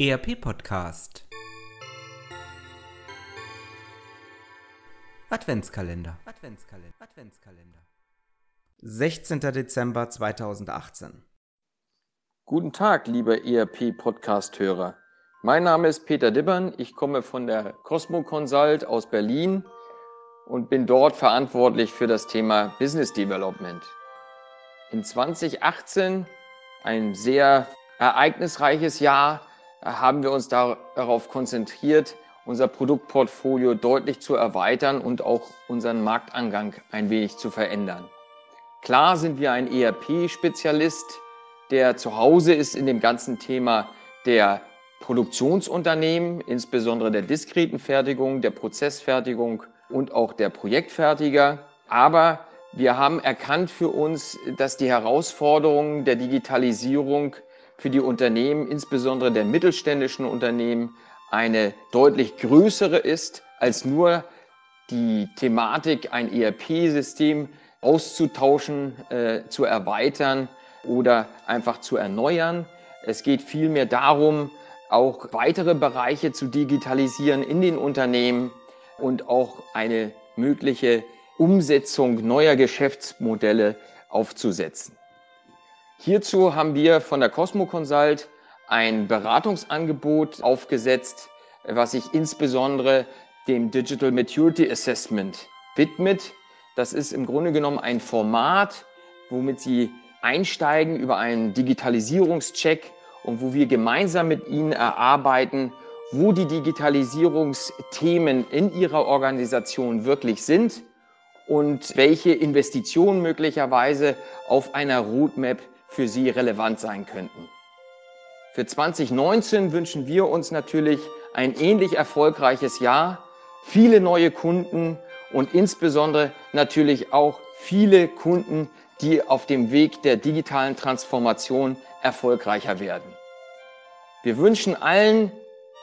ERP Podcast Adventskalender Adventskalender Adventskalender 16. Dezember 2018 Guten Tag, liebe ERP Podcast Hörer. Mein Name ist Peter Dibbern, ich komme von der Cosmo Consult aus Berlin und bin dort verantwortlich für das Thema Business Development. In 2018, ein sehr ereignisreiches Jahr, haben wir uns darauf konzentriert, unser Produktportfolio deutlich zu erweitern und auch unseren Marktangang ein wenig zu verändern. Klar sind wir ein ERP-Spezialist, der zu Hause ist in dem ganzen Thema der Produktionsunternehmen, insbesondere der diskreten Fertigung, der Prozessfertigung und auch der Projektfertiger. Aber wir haben erkannt für uns, dass die Herausforderungen der Digitalisierung für die Unternehmen, insbesondere der mittelständischen Unternehmen, eine deutlich größere ist als nur die Thematik, ein ERP-System auszutauschen, äh, zu erweitern oder einfach zu erneuern. Es geht vielmehr darum, auch weitere Bereiche zu digitalisieren in den Unternehmen und auch eine mögliche Umsetzung neuer Geschäftsmodelle aufzusetzen. Hierzu haben wir von der Cosmo Consult ein Beratungsangebot aufgesetzt, was sich insbesondere dem Digital Maturity Assessment widmet. Das ist im Grunde genommen ein Format, womit Sie einsteigen über einen Digitalisierungscheck und wo wir gemeinsam mit Ihnen erarbeiten, wo die Digitalisierungsthemen in Ihrer Organisation wirklich sind und welche Investitionen möglicherweise auf einer Roadmap für Sie relevant sein könnten. Für 2019 wünschen wir uns natürlich ein ähnlich erfolgreiches Jahr, viele neue Kunden und insbesondere natürlich auch viele Kunden, die auf dem Weg der digitalen Transformation erfolgreicher werden. Wir wünschen allen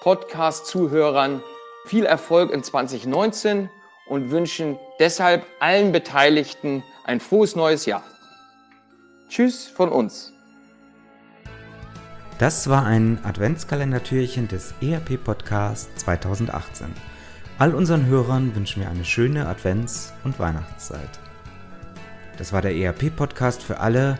Podcast-Zuhörern viel Erfolg in 2019 und wünschen deshalb allen Beteiligten ein frohes neues Jahr. Tschüss von uns. Das war ein Adventskalender-Türchen des ERP Podcast 2018. All unseren Hörern wünschen wir eine schöne Advents- und Weihnachtszeit. Das war der ERP Podcast für alle,